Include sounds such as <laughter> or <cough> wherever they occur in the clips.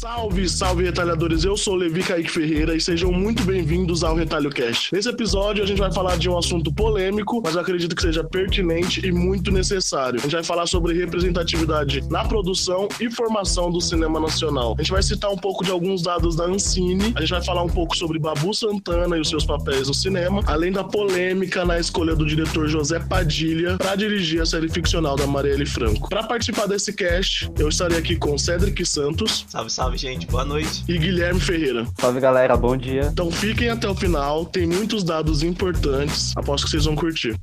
Salve, salve retalhadores! Eu sou Levi Kaique Ferreira e sejam muito bem-vindos ao Retalho Cast. Nesse episódio a gente vai falar de um assunto polêmico, mas eu acredito que seja pertinente e muito necessário. A gente vai falar sobre representatividade na produção e formação do cinema nacional. A gente vai citar um pouco de alguns dados da Ancine, a gente vai falar um pouco sobre Babu Santana e os seus papéis no cinema, além da polêmica na escolha do diretor José Padilha para dirigir a série ficcional da Marielle Franco. Para participar desse cast, eu estarei aqui com Cedric Santos. Salve, salve Salve, gente. Boa noite. E Guilherme Ferreira. Salve, galera. Bom dia. Então fiquem até o final. Tem muitos dados importantes. Aposto que vocês vão curtir.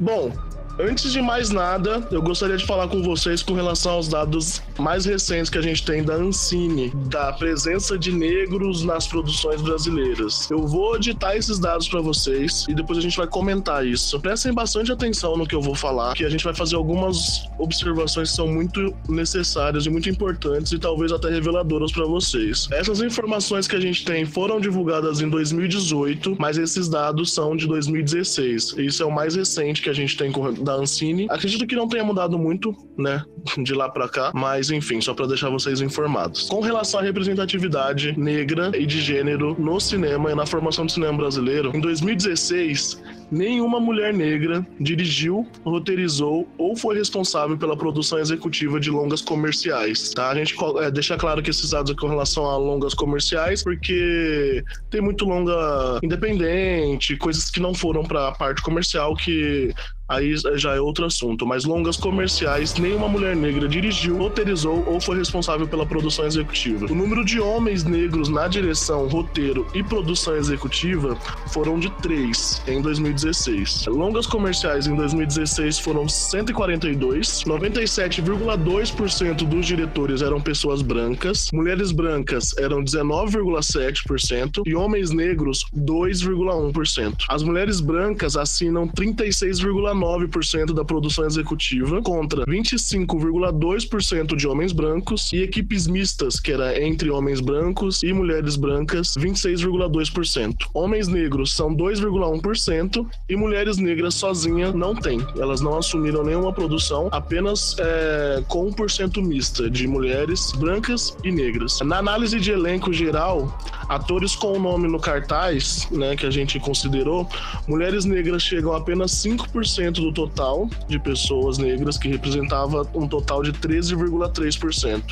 Bom, Antes de mais nada, eu gostaria de falar com vocês com relação aos dados mais recentes que a gente tem da Ancine, da presença de negros nas produções brasileiras. Eu vou editar esses dados para vocês e depois a gente vai comentar isso. Prestem bastante atenção no que eu vou falar, que a gente vai fazer algumas observações que são muito necessárias e muito importantes e talvez até reveladoras para vocês. Essas informações que a gente tem foram divulgadas em 2018, mas esses dados são de 2016. Isso é o mais recente que a gente tem com da Ancine. Acredito que não tenha mudado muito, né, <laughs> de lá para cá, mas enfim, só para deixar vocês informados. Com relação à representatividade negra e de gênero no cinema e na formação do cinema brasileiro, em 2016, nenhuma mulher negra dirigiu, roteirizou ou foi responsável pela produção executiva de longas comerciais, tá? A gente é, deixa claro que esses dados com relação a longas comerciais, porque tem muito longa independente, coisas que não foram para a parte comercial que aí já é outro assunto. Mas longas comerciais, nenhuma mulher negra dirigiu, roteirizou ou foi responsável pela produção executiva. O número de homens negros na direção, roteiro e produção executiva foram de três em 2016. Longas comerciais em 2016 foram 142, 97,2% dos diretores eram pessoas brancas, mulheres brancas eram 19,7% e homens negros 2,1%. As mulheres brancas assinam 36,9% 19% da produção executiva contra 25,2% de homens brancos e equipes mistas, que era entre homens brancos e mulheres brancas, 26,2%. Homens negros são 2,1% e mulheres negras sozinha não tem. Elas não assumiram nenhuma produção, apenas é, com 1% mista de mulheres brancas e negras. Na análise de elenco geral, atores com o nome no cartaz, né, que a gente considerou, mulheres negras chegam a apenas 5% do total de pessoas negras, que representava um total de 13,3%.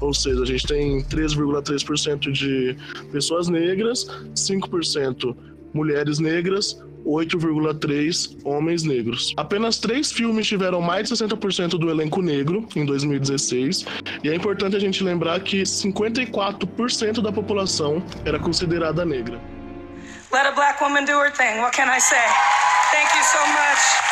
Ou seja, a gente tem 3,3% de pessoas negras, 5% mulheres negras, 8,3 homens negros. Apenas três filmes tiveram mais de 60% do elenco negro em 2016, e é importante a gente lembrar que 54% da população era considerada negra. Let a black woman do her thing. What can I say? Thank you so much.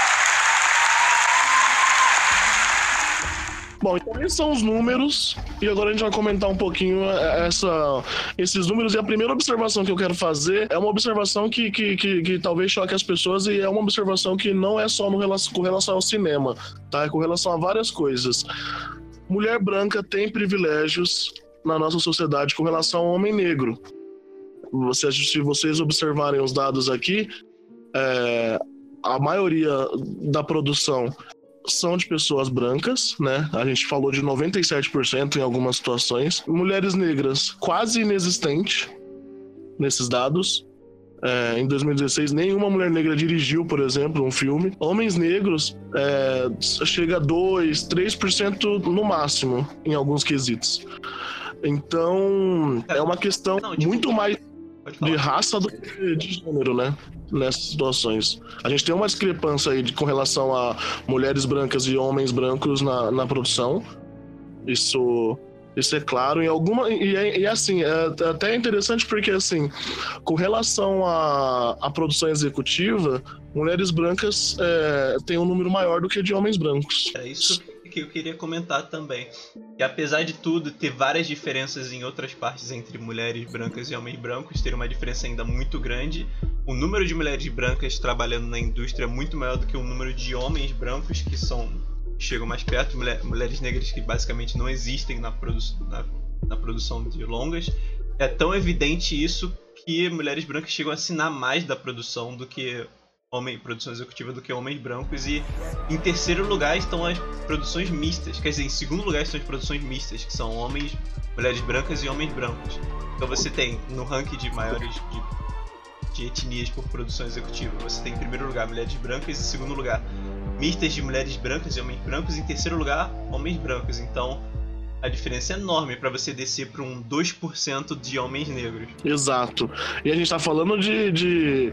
Bom, então esses são os números e agora a gente vai comentar um pouquinho é, essa, esses números. E a primeira observação que eu quero fazer é uma observação que, que, que, que talvez choque as pessoas e é uma observação que não é só no com relação ao cinema, tá? É com relação a várias coisas. Mulher branca tem privilégios na nossa sociedade com relação ao homem negro. Você, se vocês observarem os dados aqui, é, a maioria da produção são de pessoas brancas, né? A gente falou de 97% em algumas situações. Mulheres negras, quase inexistente nesses dados. É, em 2016, nenhuma mulher negra dirigiu, por exemplo, um filme. Homens negros é, chega a 2, 3% no máximo em alguns quesitos. Então, é uma questão tipo, muito mais de raça do que de gênero, né? Nessas situações. A gente tem uma discrepância aí de, com relação a mulheres brancas e homens brancos na, na produção. Isso, isso é claro. Em alguma, e, e assim, é até interessante porque, assim, com relação à, à produção executiva, mulheres brancas é, têm um número maior do que de homens brancos. É isso que eu queria comentar também. Que apesar de tudo, ter várias diferenças em outras partes entre mulheres brancas e homens brancos, ter uma diferença ainda muito grande. O número de mulheres brancas trabalhando na indústria é muito maior do que o número de homens brancos que são chegam mais perto, mulher, mulheres negras que basicamente não existem na, produ na, na produção de longas. É tão evidente isso que mulheres brancas chegam a assinar mais da produção do que homem, produção executiva do que homens brancos e em terceiro lugar estão as produções mistas, quer dizer, em segundo lugar estão as produções mistas, que são homens, mulheres brancas e homens brancos. Então você tem no ranking de maiores de, de etnias por produção executiva, você tem em primeiro lugar mulheres brancas, em segundo lugar mistas de mulheres brancas e homens brancos, e em terceiro lugar homens brancos. Então a diferença é enorme para você descer para um 2% de homens negros. Exato. E a gente tá falando de, de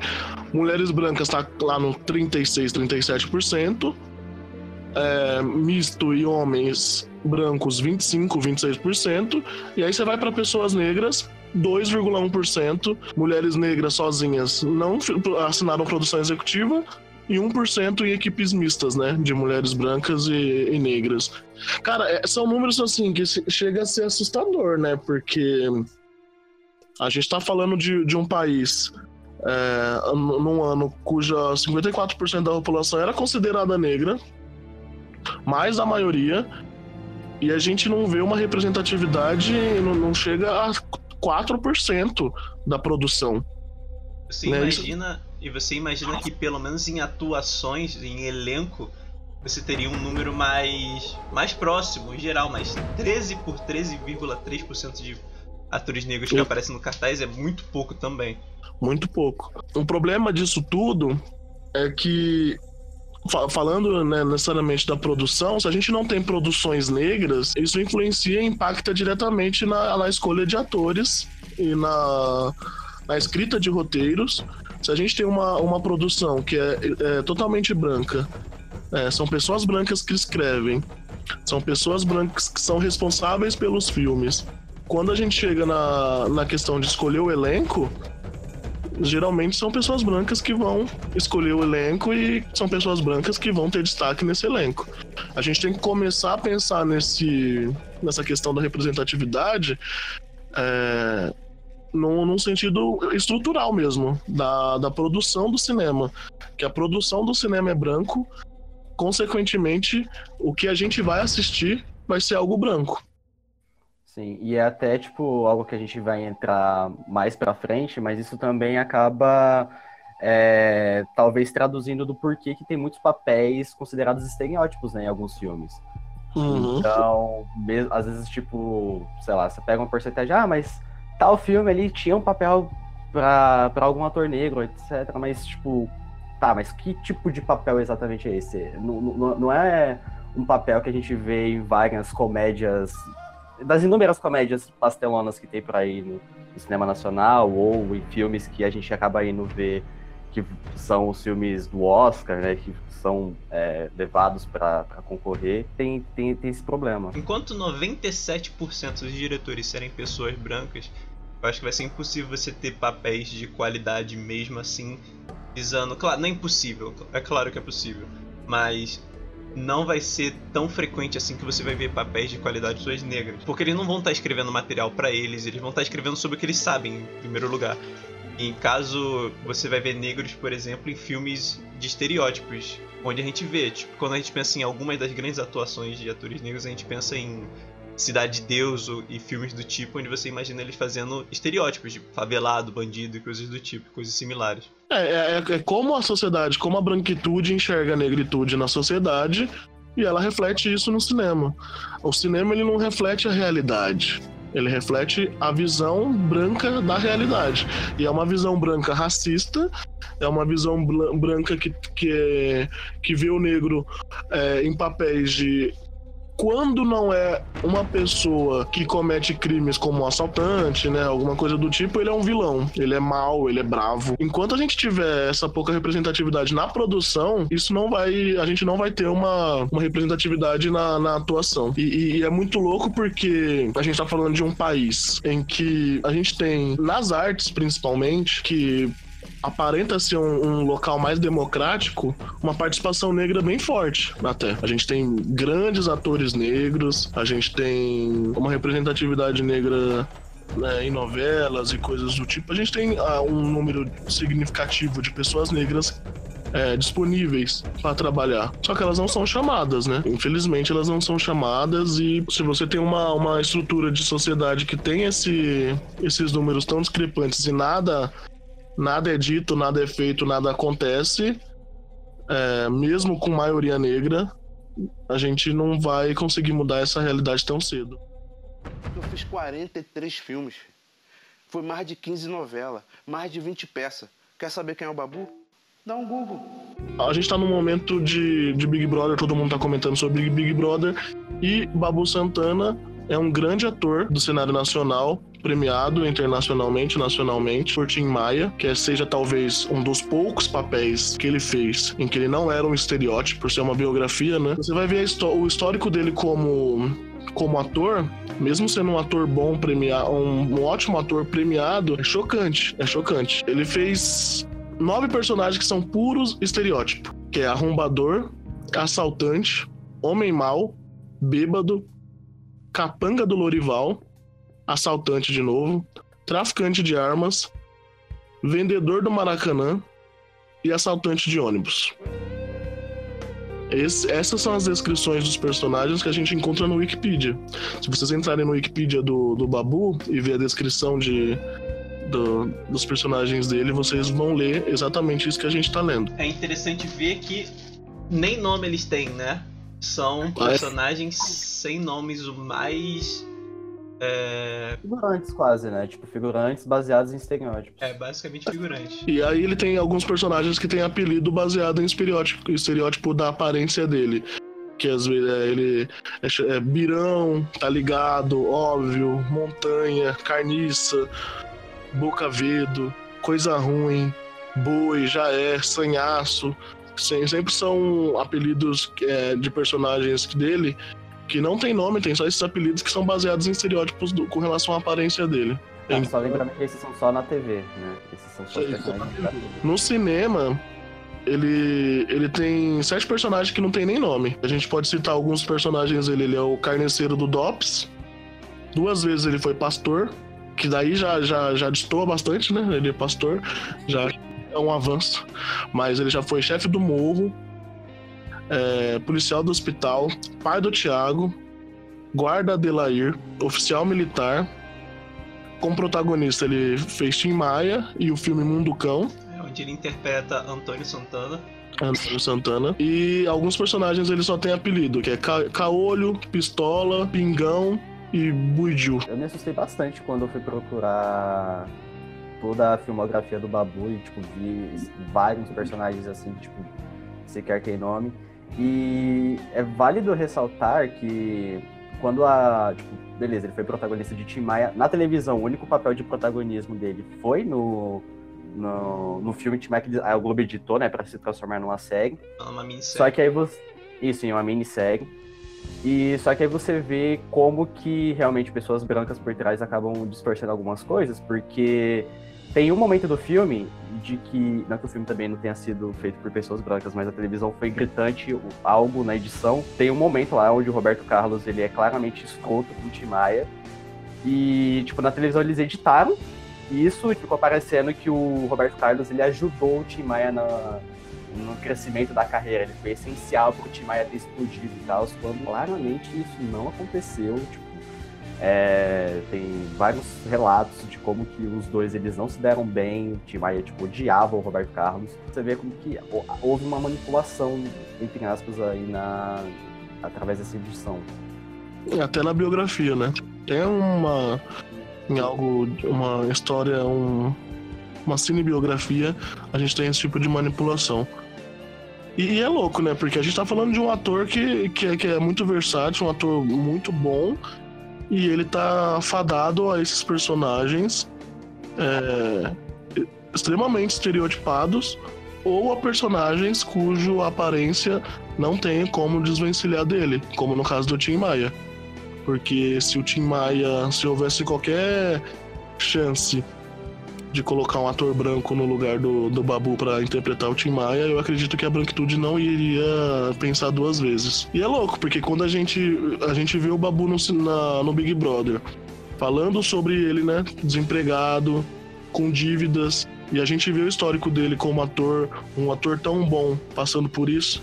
mulheres brancas, tá lá no 36, 37%. É, misto e homens brancos 25, 26%, e aí você vai para pessoas negras 2,1%, mulheres negras sozinhas não assinaram produção executiva e 1% em equipes mistas, né? De mulheres brancas e, e negras. Cara, é, são números assim que chega a ser assustador, né? Porque a gente tá falando de, de um país é, num ano cuja 54% da população era considerada negra, mais da maioria, e a gente não vê uma representatividade, não, não chega a 4% da produção. Você né? imagina e você imagina que pelo menos em atuações, em elenco, você teria um número mais mais próximo, em geral, mas 13 por 13,3% de atores negros que aparecem no cartaz é muito pouco também. Muito pouco. O problema disso tudo é que falando né, necessariamente da produção, se a gente não tem produções negras, isso influencia e impacta diretamente na, na escolha de atores e na, na escrita de roteiros se a gente tem uma, uma produção que é, é totalmente branca, é, são pessoas brancas que escrevem, são pessoas brancas que são responsáveis pelos filmes. Quando a gente chega na, na questão de escolher o elenco, geralmente são pessoas brancas que vão escolher o elenco e são pessoas brancas que vão ter destaque nesse elenco. A gente tem que começar a pensar nesse, nessa questão da representatividade é, num, num sentido estrutural mesmo, da, da produção do cinema. Que a produção do cinema é branco, consequentemente, o que a gente vai assistir vai ser algo branco. Sim, e é até tipo algo que a gente vai entrar mais para frente, mas isso também acaba é, talvez traduzindo do porquê que tem muitos papéis considerados estereótipos né, em alguns filmes. Uhum. Então, às vezes, tipo, sei lá, você pega uma porcentagem, ah, mas tal filme ali tinha um papel para algum ator negro, etc. Mas, tipo, tá, mas que tipo de papel exatamente é esse? Não, não, não é um papel que a gente vê em várias comédias, das inúmeras comédias pastelonas que tem por aí no, no cinema nacional ou em filmes que a gente acaba indo ver que são os filmes do Oscar, né, que são é, levados para concorrer, tem, tem, tem esse problema. Enquanto 97% dos diretores serem pessoas brancas, eu acho que vai ser impossível você ter papéis de qualidade mesmo assim, visando. Claro, não é impossível, é claro que é possível, mas não vai ser tão frequente assim que você vai ver papéis de qualidade de pessoas negras. Porque eles não vão estar escrevendo material para eles, eles vão estar escrevendo sobre o que eles sabem, em primeiro lugar. Em caso você vai ver negros, por exemplo, em filmes de estereótipos, onde a gente vê, tipo, quando a gente pensa em algumas das grandes atuações de atores negros, a gente pensa em Cidade de Deus e filmes do tipo, onde você imagina eles fazendo estereótipos de favelado, bandido e coisas do tipo, coisas similares. É, é, é como a sociedade, como a branquitude enxerga a negritude na sociedade e ela reflete isso no cinema. O cinema ele não reflete a realidade. Ele reflete a visão branca da realidade. E é uma visão branca racista, é uma visão branca que, que, que vê o negro é, em papéis de quando não é uma pessoa que comete crimes como um assaltante, né, alguma coisa do tipo, ele é um vilão. Ele é mau, ele é bravo. Enquanto a gente tiver essa pouca representatividade na produção, isso não vai, a gente não vai ter uma, uma representatividade na, na atuação. E, e é muito louco porque a gente tá falando de um país em que a gente tem nas artes principalmente que aparenta ser um, um, local mais democrático, uma participação negra bem forte até. A gente tem grandes atores negros, a gente tem uma representatividade negra né, em novelas e coisas do tipo. A gente tem uh, um número significativo de pessoas negras é, disponíveis para trabalhar. Só que elas não são chamadas, né? Infelizmente, elas não são chamadas e se você tem uma, uma estrutura de sociedade que tem esse, esses números tão discrepantes e nada nada é dito, nada é feito, nada acontece, é, mesmo com maioria negra, a gente não vai conseguir mudar essa realidade tão cedo. Eu fiz 43 filmes. Foi mais de 15 novelas, mais de 20 peças. Quer saber quem é o Babu? Dá um Google. A gente tá num momento de, de Big Brother, todo mundo tá comentando sobre Big Brother. E Babu Santana é um grande ator do cenário nacional, premiado internacionalmente, nacionalmente, por Tim Maia, que seja talvez um dos poucos papéis que ele fez em que ele não era um estereótipo, por ser uma biografia, né? Você vai ver o histórico dele como como ator, mesmo sendo um ator bom, premiado, um, um ótimo ator premiado, é chocante, é chocante. Ele fez nove personagens que são puros estereótipo, que é arrombador, assaltante, homem mau, bêbado, capanga do Lorival, assaltante de novo, traficante de armas, vendedor do Maracanã e assaltante de ônibus. Esse, essas são as descrições dos personagens que a gente encontra no Wikipedia. Se vocês entrarem no Wikipedia do, do Babu e ver a descrição de, do, dos personagens dele, vocês vão ler exatamente isso que a gente tá lendo. É interessante ver que nem nome eles têm, né? São ah, é? personagens sem nomes, o mais é... Figurantes quase, né? Tipo, figurantes baseados em estereótipos. É, basicamente figurantes. E aí ele tem alguns personagens que têm apelido baseado em estereótipo, estereótipo da aparência dele. Que às vezes é, ele é, é birão, tá ligado, óbvio, montanha, carniça, boca vedo, coisa ruim, boi, já é, sanhaço. Sempre são apelidos é, de personagens dele que não tem nome, tem só esses apelidos que são baseados em estereótipos do, com relação à aparência dele. É, só lembrando que esses são só na TV, né? Esses são só personagens No cinema, ele, ele tem sete personagens que não tem nem nome. A gente pode citar alguns personagens dele. Ele é o carneceiro do DOPS. Duas vezes ele foi pastor, que daí já, já, já destoa bastante, né? Ele é pastor, já é um avanço. Mas ele já foi chefe do morro, é, policial do hospital, pai do Tiago, guarda Adelair, oficial militar. Como protagonista, ele fez Tim Maia e o filme Mundo Cão. É onde ele interpreta Antônio Santana. Antônio Santana. E alguns personagens ele só tem apelido, que é Ca Caolho, Pistola, Pingão e Buidiu. Eu me assustei bastante quando eu fui procurar toda a filmografia do Babu e, tipo, vi vários personagens assim, tipo, sequer tem nome. E é válido ressaltar que quando a. Tipo, beleza, ele foi protagonista de Tim Maia. Na televisão, o único papel de protagonismo dele foi no, no, no filme Tim Maia que a Globo editou, né, pra se transformar numa série. Uma minissérie. Só que aí você. Isso, em uma minissérie. E só que aí você vê como que realmente pessoas brancas por trás acabam distorcendo algumas coisas, porque tem um momento do filme de que, não que o filme também não tenha sido feito por pessoas brancas, mas a televisão foi gritante, algo na edição. Tem um momento lá onde o Roberto Carlos ele é claramente escroto com o Tim Maia. E, tipo, na televisão eles editaram isso e ficou parecendo que o Roberto Carlos ele ajudou o Tim Maia na, no crescimento da carreira. Ele foi essencial para o Tim Maia ter explodido e tal, quando claramente isso não aconteceu. Tipo, é, tem vários relatos de como que os dois eles não se deram bem, o Tim Maia tipo, odiava o Roberto Carlos. Você vê como que houve uma manipulação, entre aspas, aí na, através dessa edição. Até na biografia, né? Tem uma. Em algo, uma história, um, uma cinebiografia, a gente tem esse tipo de manipulação. E, e, é louco, né? Porque a gente tá falando de um ator que, que, é, que é muito versátil, um ator muito bom, e ele tá fadado a esses personagens é, extremamente estereotipados ou a personagens cuja aparência não tem como desvencilhar dele, como no caso do Tim Maia. Porque se o Tim Maia, se houvesse qualquer chance de colocar um ator branco no lugar do, do Babu para interpretar o Tim Maia, eu acredito que a branquitude não iria pensar duas vezes. E é louco, porque quando a gente, a gente vê o Babu no, na, no Big Brother falando sobre ele, né, desempregado, com dívidas, e a gente vê o histórico dele como ator, um ator tão bom, passando por isso,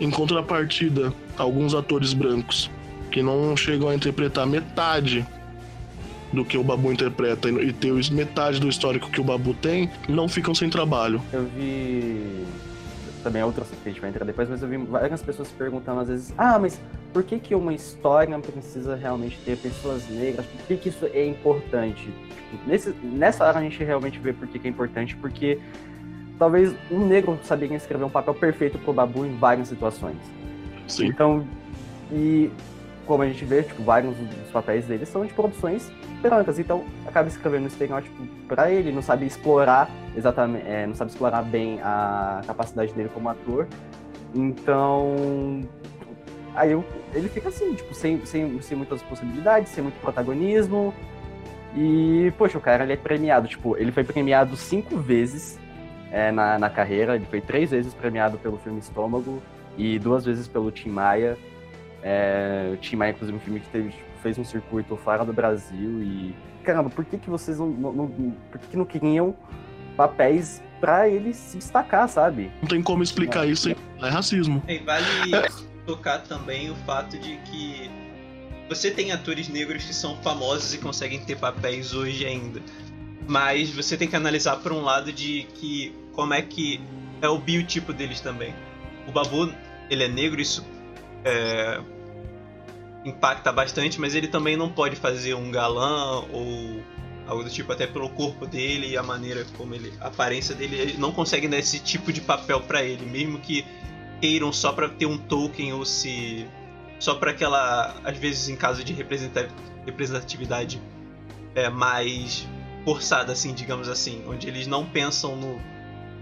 em contrapartida, alguns atores brancos que não chegam a interpretar metade do que o Babu interpreta e ter metade do histórico que o Babu tem, não ficam sem trabalho. Eu vi também é outro que a gente vai entrar depois, mas eu vi várias pessoas perguntando às vezes, ah, mas por que que uma história precisa realmente ter pessoas negras? Por que que isso é importante? Tipo, nesse, nessa hora a gente realmente vê por que que é importante, porque talvez um negro saberia escrever um papel perfeito pro Babu em várias situações. Sim. Então, e como a gente vê, tipo, vários dos papéis dele são de produções brancas, então acaba escrevendo um estereótipo para ele, não sabe explorar exatamente, é, não sabe explorar bem a capacidade dele como ator. Então, aí eu, ele fica assim, tipo, sem, sem, sem muitas possibilidades, sem muito protagonismo. E, poxa, o cara ele é premiado, tipo, ele foi premiado cinco vezes é, na, na carreira, ele foi três vezes premiado pelo filme Estômago e duas vezes pelo Tim Maia. É, o Tim Maia, inclusive, um filme que teve, tipo, fez um circuito fora do Brasil e... Caramba, por que, que vocês não, não, não por que, que não queriam papéis para ele se destacar, sabe? Não tem como explicar É. isso, hein? é racismo. E vale <laughs> tocar também o fato de que você tem atores negros que são famosos e conseguem ter papéis hoje ainda. Mas você tem que analisar por um lado de que como é que é o biotipo deles também. O Babu, ele é negro, isso é, impacta bastante, mas ele também não pode fazer um galã ou algo do tipo, até pelo corpo dele e a maneira como ele. a aparência dele, ele não consegue dar esse tipo de papel pra ele, mesmo que queiram só pra ter um token ou se. só pra aquela. às vezes em caso de representa- representatividade é, mais forçada, assim, digamos assim, onde eles não pensam no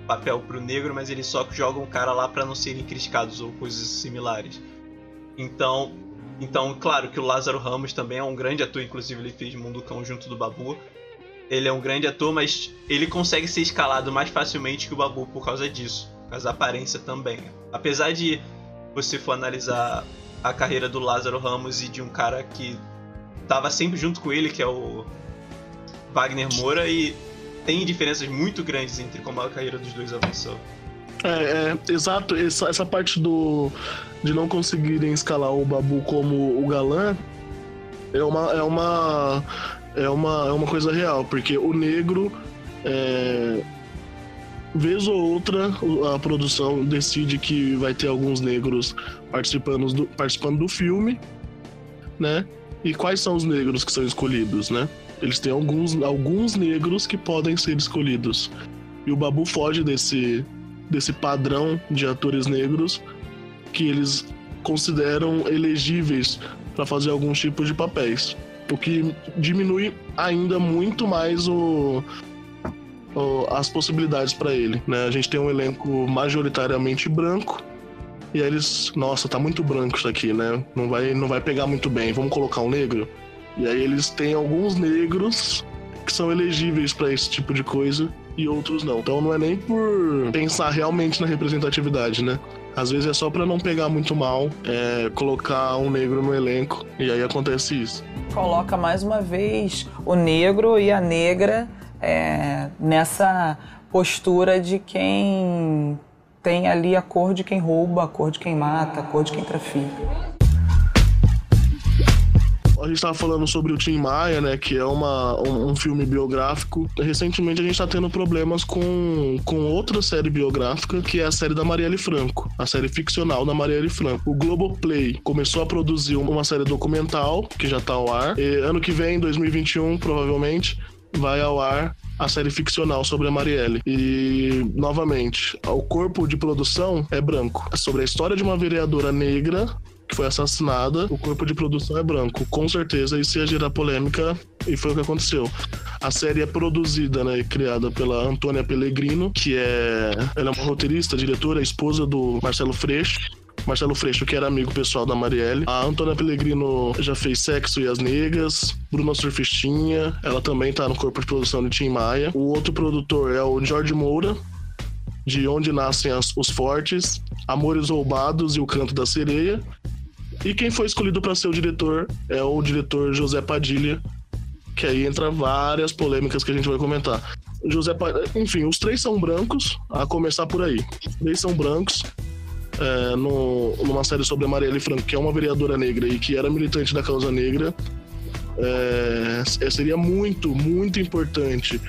papel pro negro, mas eles só jogam o cara lá pra não serem criticados ou coisas similares. Então, então, claro que o Lázaro Ramos também é um grande ator, inclusive ele fez Mundo Cão junto do Babu. Ele é um grande ator, mas ele consegue ser escalado mais facilmente que o Babu por causa disso, por causa da aparência também. Apesar de você for analisar a carreira do Lázaro Ramos e de um cara que tava sempre junto com ele, que é o Wagner Moura, e tem diferenças muito grandes entre como a carreira dos dois avançou. É, é, exato, essa, essa parte do de não conseguirem escalar o Babu como o galã é uma é uma é uma, é uma coisa real, porque o negro é, vez ou outra a produção decide que vai ter alguns negros participando do, participando do filme, né? E quais são os negros que são escolhidos, né? Eles têm alguns, alguns negros que podem ser escolhidos. E o Babu foge desse, desse padrão de atores negros que eles consideram elegíveis para fazer alguns tipos de papéis. O que diminui ainda muito mais o, o- as possibilidades para ele. Né? A gente tem um elenco majoritariamente branco. E aí eles, nossa, tá muito branco isso aqui, né? Não vai, não vai pegar muito bem. Vamos colocar um negro. E aí eles têm alguns negros que são elegíveis para esse tipo de coisa e outros não. Então não é nem por pensar realmente na representatividade, né? Às vezes é só pra não pegar muito mal, é, colocar um negro no elenco e aí acontece isso. Coloca mais uma vez o negro e a negra é, nessa postura de quem tem ali a cor de quem rouba, a cor de quem mata, a cor de quem trafica. A gente tava falando sobre o Tim Maia, né? Que é uma, um, um filme biográfico. Recentemente a gente tá tendo problemas com, com outra série biográfica, que é a série da Marielle Franco. A série ficcional da Marielle Franco. O Globoplay começou a produzir uma série documental, que já tá ao ar. E ano que vem, 2021, provavelmente, vai ao ar a série ficcional sobre a Marielle. E, novamente, o corpo de produção é branco. É sobre a história de uma vereadora negra que foi assassinada, o corpo de produção é branco. Com certeza isso ia gerar polêmica e foi o que aconteceu. A série é produzida né, e criada pela Antônia Pellegrino, que é. Ela é uma roteirista, diretora, esposa do Marcelo Freixo. Marcelo Freixo, que era amigo pessoal da Marielle. A Antônia Pellegrino já fez Sexo e as Negas. Bruna Surfistinha. Ela também tá no corpo de produção de Tim Maia. O outro produtor é o Jorge Moura, de Onde Nascem as- os Fortes, Amores Roubados e O Canto da Sereia. E quem foi escolhido para ser o diretor é o diretor José Padilha, que aí entra várias polêmicas que a gente vai comentar. José Pa- Enfim, os três são brancos, a começar por aí. Os três são brancos. é, no- numa série sobre a Marielle Franco, que é uma vereadora negra e que era militante da causa negra. é, seria muito, muito importante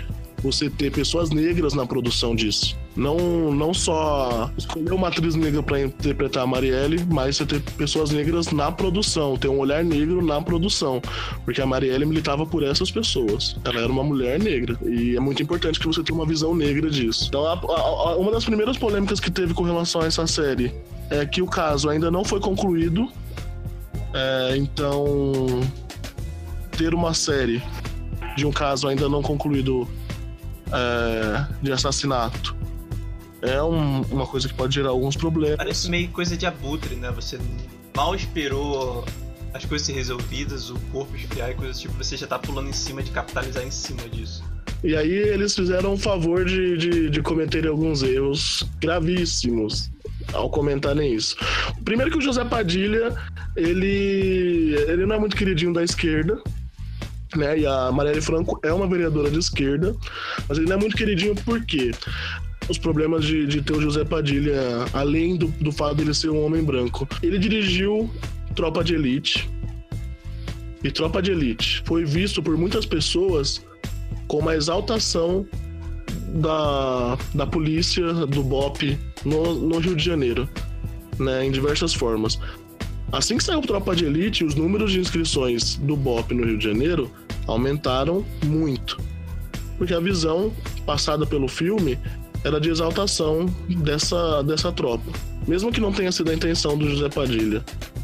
você ter pessoas negras na produção disso. Não, não só escolher uma atriz negra para interpretar a Marielle, mas você ter pessoas negras na produção, ter um olhar negro na produção. Porque a Marielle militava por essas pessoas. Ela era uma mulher negra. E é muito importante que você tenha uma visão negra disso. Então, a, a, uma das primeiras polêmicas que teve com relação a essa série é que o caso ainda não foi concluído. É, então, ter uma série de um caso ainda não concluído é, de assassinato é um, uma coisa que pode gerar alguns problemas. Parece meio coisa de abutre, né? Você mal esperou as coisas ser resolvidas, o corpo esfriar e coisas tipo, você já tá pulando em cima de capitalizar em cima disso. E aí eles fizeram um favor de, de, de cometerem alguns erros gravíssimos ao comentarem isso. Primeiro que o José Padilha, ele, ele não é muito queridinho da esquerda, né? E a Marielle Franco é uma vereadora de esquerda, mas ele não é muito queridinho por quê? Os problemas de, de ter o José Padilha, além do, do fato dele ser um homem branco. Ele dirigiu Tropa de Elite. E Tropa de Elite foi visto por muitas pessoas como a exaltação da, da polícia, do BOP no, no Rio de Janeiro, né, em diversas formas. Assim que saiu Tropa de Elite, os números de inscrições do BOP no Rio de Janeiro aumentaram muito. Porque a visão passada pelo filme era de exaltação dessa, dessa tropa. Mesmo que não tenha sido a intenção do José Padilha,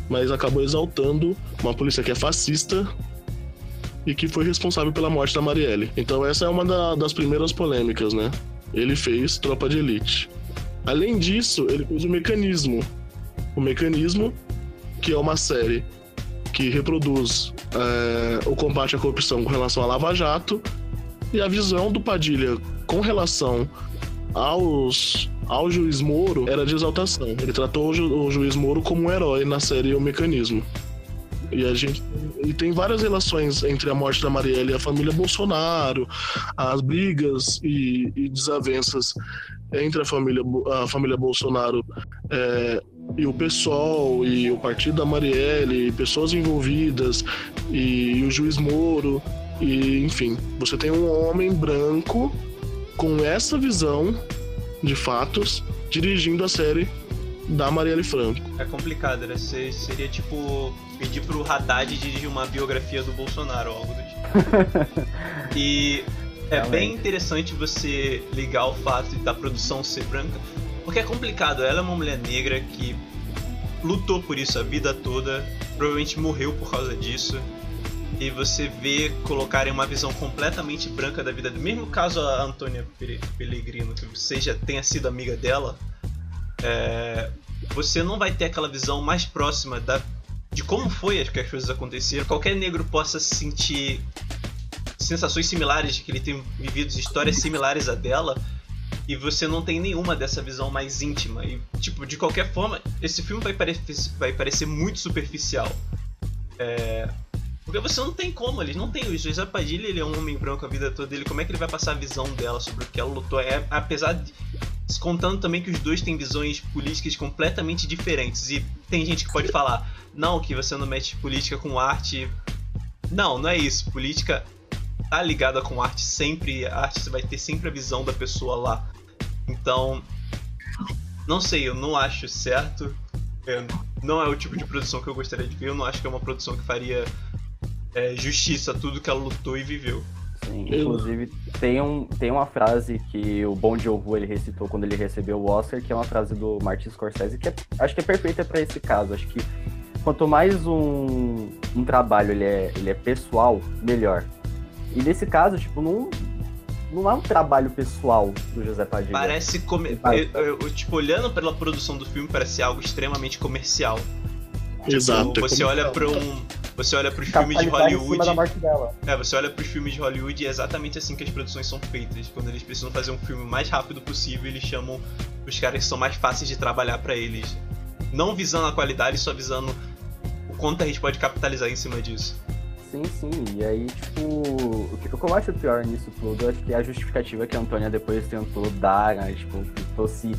mas acabou exaltando uma polícia que é fascista e que foi responsável pela morte da Marielle. Então essa é uma da, das primeiras polêmicas, né? Ele fez Tropa de Elite. Além disso, ele fez o Mecanismo. O Mecanismo, que é uma série que reproduz é, o combate à corrupção com relação à Lava Jato e a visão do Padilha com relação aos ao juiz Moro era de exaltação. Ele tratou o, ju, o juiz Moro como um herói na série O Mecanismo. E a gente e tem várias relações entre a morte da Marielle e a família Bolsonaro, as brigas e, e desavenças entre a família, a família Bolsonaro é, e o PSOL e o partido da Marielle, pessoas envolvidas e, e o juiz Moro e enfim, você tem um homem branco com essa visão de fatos dirigindo a série da Marielle Franco. É complicado, né? Seria tipo pedir pro Haddad dirigir uma biografia do Bolsonaro ou algo do tipo. <laughs> e é bem interessante você ligar o fato da produção ser branca, porque é complicado. Ela é uma mulher negra que lutou por isso a vida toda, provavelmente morreu por causa disso. E você vê colocarem uma visão completamente branca da vida. Mesmo caso a Antônia Pellegrino que seja tenha sido amiga dela, é, você não vai ter aquela visão mais próxima da, de como foi que as coisas aconteceram. Qualquer negro possa sentir sensações similares de que ele tem vivido histórias similares a dela e você não tem nenhuma dessa visão mais íntima. E, tipo, de qualquer forma, esse filme vai, pare vai parecer muito superficial. É... Porque você não tem como, eles não tem. O José Padilha ele é um homem branco a vida toda dele. Como é que ele vai passar a visão dela sobre o que ela lutou? É, apesar de. Contando também que os dois têm visões políticas completamente diferentes. E tem gente que pode falar, não, que você não mete política com arte. Não, não é isso. Política tá ligada com arte sempre, a arte você vai ter sempre a visão da pessoa lá. Então, não sei, eu não acho certo. É, não é o tipo de produção que eu gostaria de ver. Eu não acho que é uma produção que faria é, justiça a tudo que ela lutou e viveu. Sim, inclusive tem, um, tem uma frase que o Bom Jovi ele recitou quando ele recebeu o Oscar, que é uma frase do Martin Scorsese, que é, acho que é perfeita para esse caso. Acho que quanto mais um, um trabalho ele é, ele é pessoal, melhor. E nesse caso, tipo, não, não é um trabalho pessoal do José Padilha. Parece. Come... Eu, eu, tipo, olhando pela produção do filme, parece algo extremamente comercial. Tipo, Exato. Tipo, você olha para um. Você olha pros filmes de Hollywood. É, você olha pros filmes de Hollywood e é exatamente assim que as produções são feitas. Quando eles precisam fazer um filme o mais rápido possível, eles chamam os caras que são mais fáceis de trabalhar para eles. Não visando a qualidade, só visando o quanto a gente pode capitalizar em cima disso. Sim, sim. E aí, tipo, o que, o que eu acho pior nisso tudo, eu acho que é a justificativa que a Antônia depois tentou dar, né? Tipo, tentou se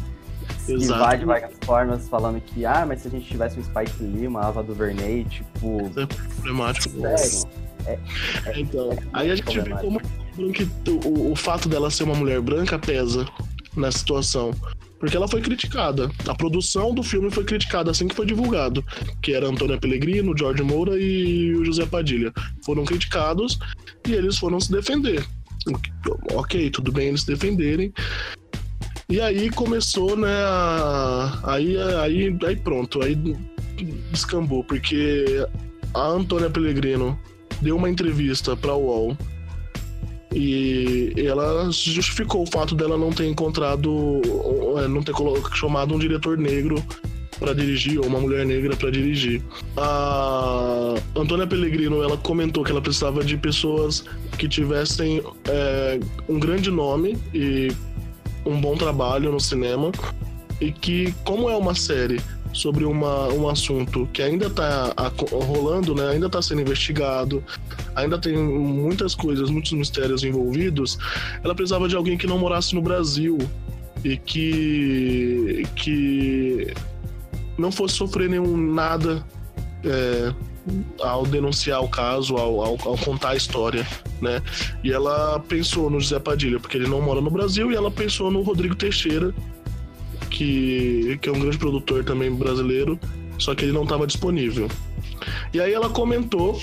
esquivar de várias formas, falando que, ah, mas se a gente tivesse um Spike Lee, uma Ava DuVernay, tipo... É problemático. Sério. É, é, então, aí a gente vê como que o, o fato dela ser uma mulher branca pesa nessa situação. Porque ela foi criticada. A produção do filme foi criticada assim que foi divulgado. Que era Antônia Pellegrino, George Moura e o José Padilha. Foram criticados e eles foram se defender. Ok, tudo bem eles se defenderem. E aí começou, né? A... Aí, aí, aí pronto, aí descambou, porque a Antônia Pellegrino deu uma entrevista para o UOL e ela justificou o fato dela não ter encontrado, é, não ter chamado um diretor negro para dirigir ou uma mulher negra para dirigir. A Antônia Pellegrino ela comentou que ela precisava de pessoas que tivessem é, um grande nome e um bom trabalho no cinema e que como é uma série sobre uma, um assunto que ainda está rolando, né? ainda está sendo investigado, ainda tem muitas coisas, muitos mistérios envolvidos, ela precisava de alguém que não morasse no Brasil e que, que não fosse sofrer nenhum nada é, ao denunciar o caso, ao, ao, ao, contar a história, né? E ela pensou no José Padilha, porque ele não mora no Brasil, e ela pensou no Rodrigo Teixeira, que, que é um grande produtor também brasileiro, só que ele não estava disponível. E aí ela comentou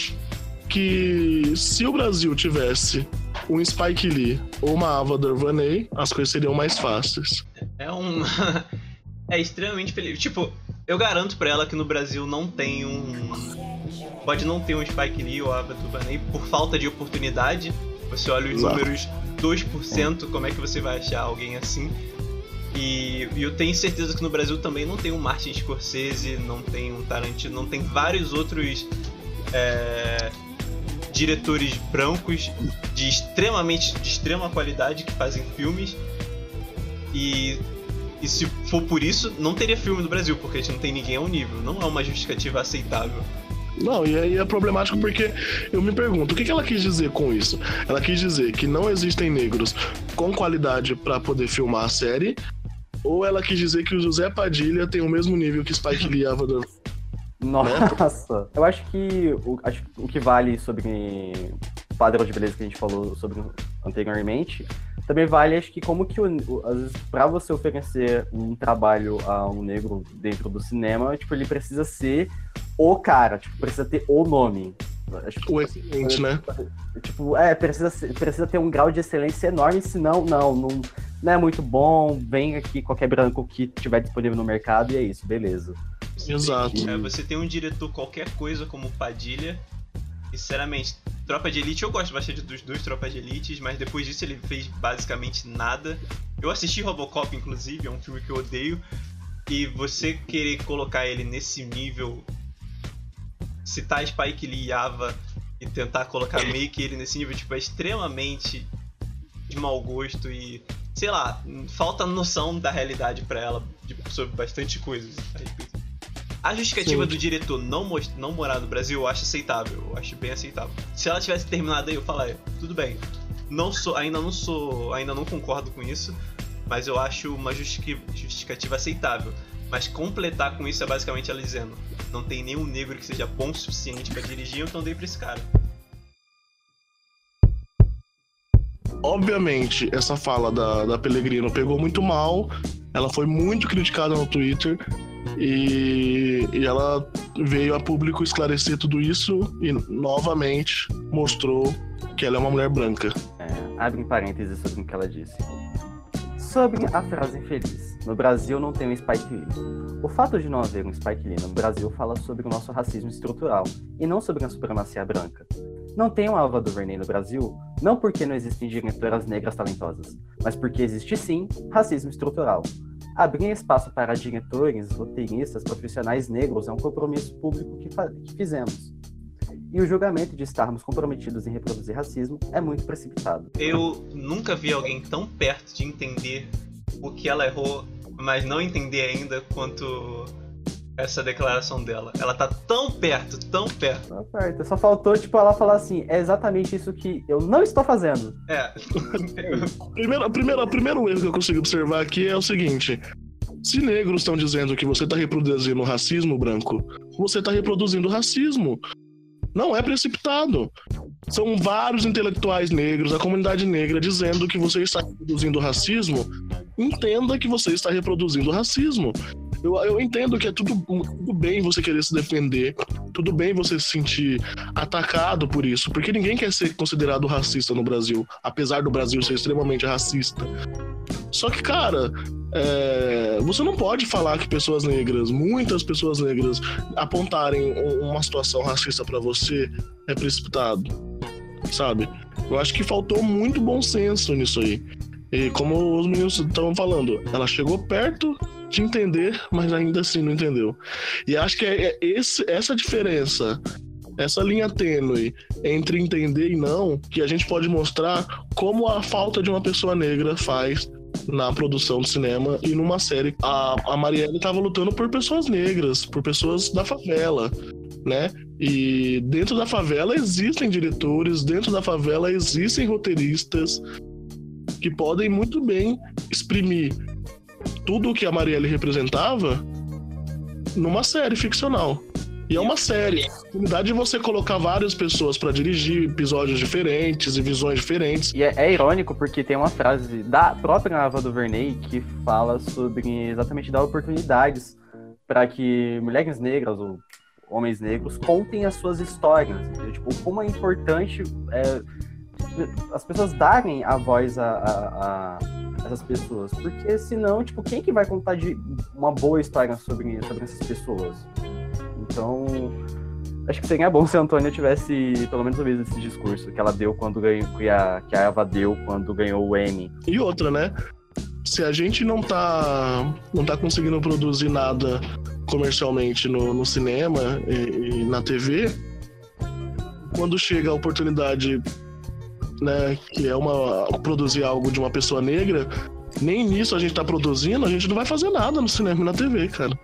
que se o Brasil tivesse um Spike Lee ou uma Ava DuVernay, as coisas seriam mais fáceis. É um <laughs> é extremamente feliz. Tipo, eu garanto para ela que no Brasil não tem um pode não ter um Spike Lee ou Ava DuVernay por falta de oportunidade. Você olha os Exato. números 2%, como é que você vai achar alguém assim? E, e, eu tenho certeza que no Brasil também não tem um Martin Scorsese, não tem um Tarantino, não tem vários outros é, diretores brancos de extremamente de extrema qualidade que fazem filmes. E, e se for por isso, não teria filme no Brasil, porque a gente não tem ninguém ao nível. Não é uma justificativa aceitável. Não, e aí é problemático porque eu me pergunto, o que, que ela quis dizer com isso? Ela quis dizer que não existem negros com qualidade para poder filmar a série, ou ela quis dizer que o José Padilha tem o mesmo nível que Spike Lee e Avador. Nossa, eu acho que o, acho, o que vale sobre o padrão de beleza que a gente falou sobre anteriormente, também vale, acho que como que, para você oferecer um trabalho a um negro dentro do cinema, tipo, ele precisa ser o cara, tipo, precisa ter o nome. Acho o excelente, né? Tipo, é, precisa, precisa ter um grau de excelência enorme, senão, não, não, não é muito bom, vem aqui qualquer branco que tiver disponível no mercado e é isso, beleza. Exato. É, você tem um diretor qualquer coisa como Padilha, e sinceramente, Tropa de Elite eu gosto bastante dos dois Tropas de Elite, mas depois disso ele fez basicamente nada. Eu assisti Robocop, inclusive, é um filme que eu odeio, e você querer colocar ele nesse nível citar Spike Lee e Ava e tentar colocar <laughs> meio que ele nesse nível, tipo, é extremamente de mau gosto e, sei lá, falta noção da realidade para ela de, sobre bastante coisas a respeito. A justificativa Sim. do diretor não, não morar no Brasil eu acho aceitável, eu acho bem aceitável. Se ela tivesse terminado aí, eu falaria, tudo bem. Não sou, ainda não sou, ainda não concordo com isso, mas eu acho uma justificativa aceitável. Mas completar com isso é basicamente ela dizendo: não tem nenhum negro que seja bom o suficiente para dirigir, então dei pra esse cara. Obviamente, essa fala da, da Pellegrino pegou muito mal, ela foi muito criticada no Twitter e, e ela veio a público esclarecer tudo isso e novamente mostrou que ela é uma mulher branca. É, abre um parênteses sobre o que ela disse. Sobre a frase infeliz. No Brasil não tem um Spike Lee. O fato de não haver um Spike Lee no Brasil fala sobre o nosso racismo estrutural e não sobre a supremacia branca. Não tem uma Alva DuVernay no Brasil, não porque não existem diretoras negras talentosas, mas porque existe sim racismo estrutural. Abrir espaço para diretores, roteiristas, profissionais negros é um compromisso público que, que fizemos. E o julgamento de estarmos comprometidos em reproduzir racismo é muito precipitado. Eu nunca vi alguém tão perto de entender o que ela errou, mas não entender ainda quanto essa declaração dela. Ela tá tão perto, tão perto. Tá perto. Só faltou, tipo, ela falar assim, é exatamente isso que eu não estou fazendo. É. <laughs> primeiro, primeiro, primeiro erro que eu consigo observar aqui é o seguinte. Se negros estão dizendo que você está reproduzindo racismo branco, você está reproduzindo racismo. Não é precipitado. são vários intelectuais negros, a comunidade negra, dizendo que você está reproduzindo racismo, entenda que você está reproduzindo racismo. Eu, eu entendo que é tudo, tudo bem você querer se defender, tudo bem você se sentir atacado por isso, porque ninguém quer ser considerado racista no Brasil, apesar do Brasil ser extremamente racista. Só que, cara, é, você não pode falar que pessoas negras, muitas pessoas negras, apontarem uma situação racista para você é precipitado, sabe? Eu acho que faltou muito bom senso nisso aí. E como os meninos estavam falando, ela chegou perto de entender, mas ainda assim não entendeu. E acho que é, é esse, essa diferença, essa linha tênue entre entender e não, que a gente pode mostrar como a falta de uma pessoa negra faz na produção de cinema e numa série. A, a Marielle estava lutando por pessoas negras, por pessoas da favela, né? E dentro da favela existem diretores, dentro da favela existem roteiristas que podem muito bem exprimir tudo o que a Marielle representava numa série ficcional. E é uma série. A oportunidade de você colocar várias pessoas para dirigir episódios diferentes e visões diferentes. E é, é, irônico porque tem uma frase da própria Ava DuVernay que fala sobre exatamente dar oportunidades para que mulheres negras ou homens negros contem as suas histórias. Entendeu? Tipo, como é importante é, as pessoas darem a voz a, a, a, essas pessoas. Porque senão, tipo, quem que vai contar de uma boa história sobre, sobre essas pessoas? Então, acho que seria bom se a Antônia tivesse pelo menos ouvido esse discurso que ela deu quando ganhou, que a, que a Eva deu quando ganhou o Emmy. E outra, né? Se a gente não tá, não tá conseguindo produzir nada comercialmente no, no cinema e, e na TV, quando chega a oportunidade né, que é uma produzir algo de uma pessoa negra, nem nisso a gente tá produzindo, a gente não vai fazer nada no cinema e na TV, cara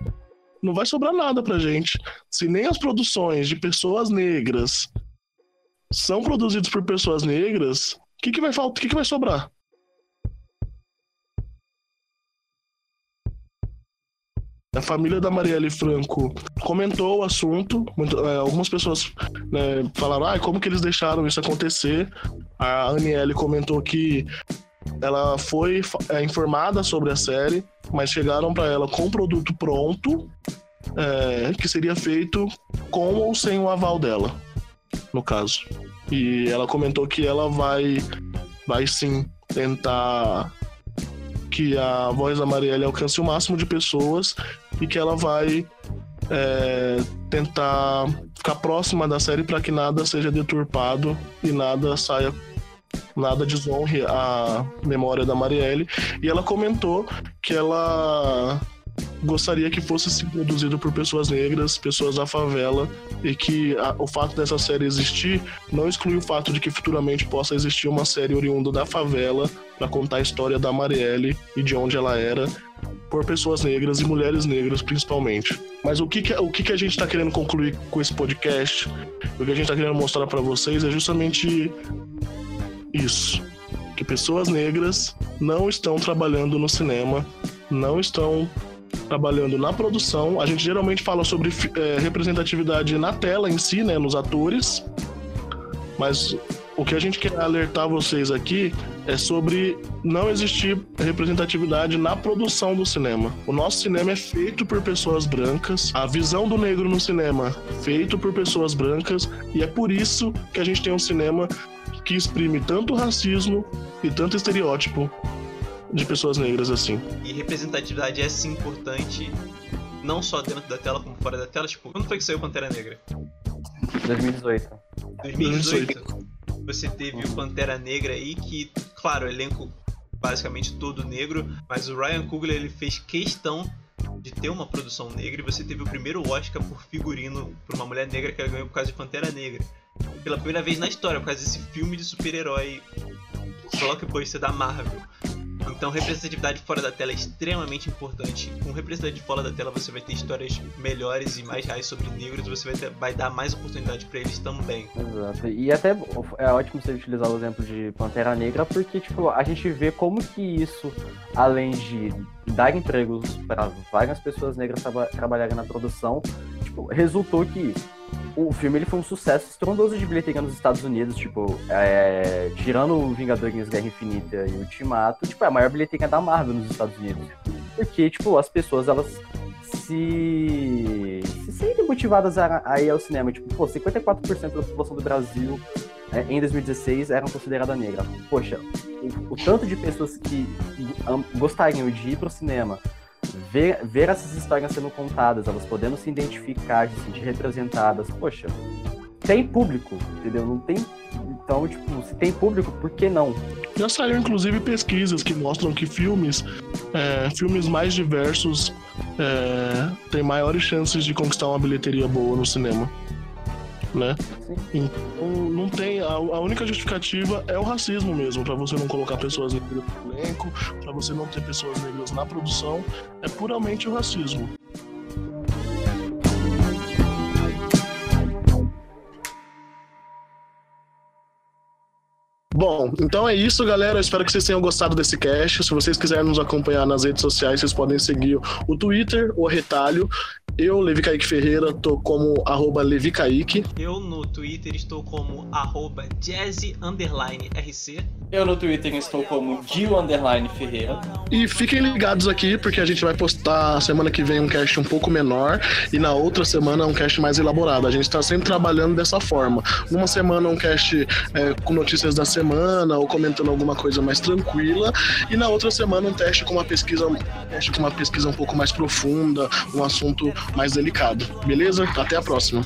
não vai sobrar nada pra gente. Se nem as produções de pessoas negras são produzidas por pessoas negras, o que, que vai faltar? O que, que vai sobrar? A família da Marielle Franco comentou o assunto. Muito, é, algumas pessoas né, falaram: ah, como que eles deixaram isso acontecer? A Aniele comentou que ela foi é, informada sobre a série, mas chegaram para ela com o produto pronto, é, que seria feito com ou sem o aval dela, no caso. E ela comentou que ela vai, vai sim tentar que a voz da Marielle alcance o máximo de pessoas e que ela vai é, tentar ficar próxima da série para que nada seja deturpado e nada saia nada desonre a memória da Marielle. E ela comentou que ela gostaria que fosse produzido por pessoas negras, pessoas da favela, e que a, o fato dessa série existir não exclui o fato de que futuramente possa existir uma série oriunda da favela para contar a história da Marielle e de onde ela era por pessoas negras e mulheres negras principalmente. Mas o que, que o que, que a gente está querendo concluir com esse podcast? O que a gente está querendo mostrar para vocês é justamente isso. Que pessoas negras não estão trabalhando no cinema, não estão trabalhando na produção. A gente geralmente fala sobre é, representatividade na tela em si, né, nos atores. Mas o que a gente quer alertar vocês aqui é sobre não existir representatividade na produção do cinema. O nosso cinema é feito por pessoas brancas, a visão do negro no cinema feito por pessoas brancas, e é por isso que a gente tem um cinema que exprime tanto racismo e tanto estereótipo de pessoas negras assim. E representatividade é sim importante, não só dentro da tela como fora da tela. Tipo, quando foi que saiu Pantera Negra? 2018. 2018. Você teve o Pantera Negra aí que, claro, o elenco basicamente todo negro, mas o Ryan Coogler ele fez questão de ter uma produção negra e você teve o primeiro Oscar por figurino por uma mulher negra que ela ganhou por causa de Pantera Negra. Pela primeira vez na história, por causa desse filme de super-herói blockbuster da Marvel. Então, representatividade fora da tela é extremamente importante. Com representatividade fora da tela, você vai ter histórias melhores e mais reais sobre negros, você vai, ter, vai dar mais oportunidade para eles também. Exato. E até é ótimo você utilizar o exemplo de Pantera Negra, porque tipo, a gente vê como que isso, além de dar empregos para várias pessoas negras tra trabalharem na produção, tipo, resultou que o filme ele foi um sucesso estrondoso de bilheteria nos Estados Unidos, tipo, é, tirando o Vingadores Guerra Infinita e Ultimato, tipo, é a maior bilheteria da Marvel nos Estados Unidos. Porque, tipo, as pessoas, elas se, se sentem motivadas a, a ir ao cinema. Tipo, pô, 54% da população do Brasil é, em 2016 eram consideradas negras. Poxa, o, o, tanto de pessoas que, que gostariam de ir pro cinema, ver, ver essas histórias sendo contadas, elas podendo se identificar, se sentir representadas, poxa, tem público, entendeu? Não tem. Então, tipo, se tem público, por que não? Já saíram, inclusive, pesquisas que mostram que filmes, é, filmes mais diversos é, têm maiores chances de conquistar uma bilheteria boa no cinema. Né? Então, não tem. A, a, única justificativa é o racismo mesmo, para você não colocar pessoas negras no elenco, para você não ter pessoas negras na produção, é puramente o racismo. Bom, então é isso, galera. Eu espero que vocês tenham gostado desse cast. Se vocês quiserem nos acompanhar nas redes sociais, vocês podem seguir o Twitter, o Retalho, eu, Levi Kaique Ferreira, tô como arroba Levi Kaique. Eu no Twitter estou como arroba jazzy underline RC. Eu no Twitter estou como Dio underline Ferreira. E fiquem ligados aqui, porque a gente vai postar semana que vem um cast um pouco menor e na outra semana um cast mais elaborado. A gente está sempre trabalhando dessa forma. Numa semana um cast é, com notícias da semana ou comentando alguma coisa mais tranquila e na outra semana um teste com uma pesquisa, um teste com uma pesquisa um pouco mais profunda, um assunto mais delicado. Beleza? Até a próxima.